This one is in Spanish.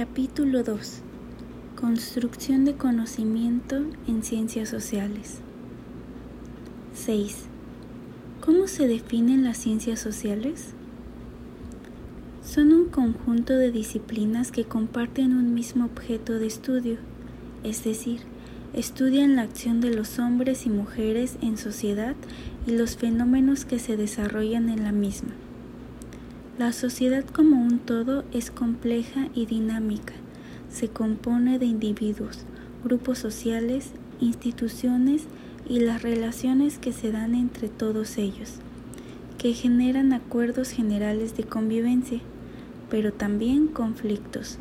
Capítulo 2. Construcción de conocimiento en ciencias sociales. 6. ¿Cómo se definen las ciencias sociales? Son un conjunto de disciplinas que comparten un mismo objeto de estudio, es decir, estudian la acción de los hombres y mujeres en sociedad y los fenómenos que se desarrollan en la misma. La sociedad como un todo es compleja y dinámica. Se compone de individuos, grupos sociales, instituciones y las relaciones que se dan entre todos ellos, que generan acuerdos generales de convivencia, pero también conflictos.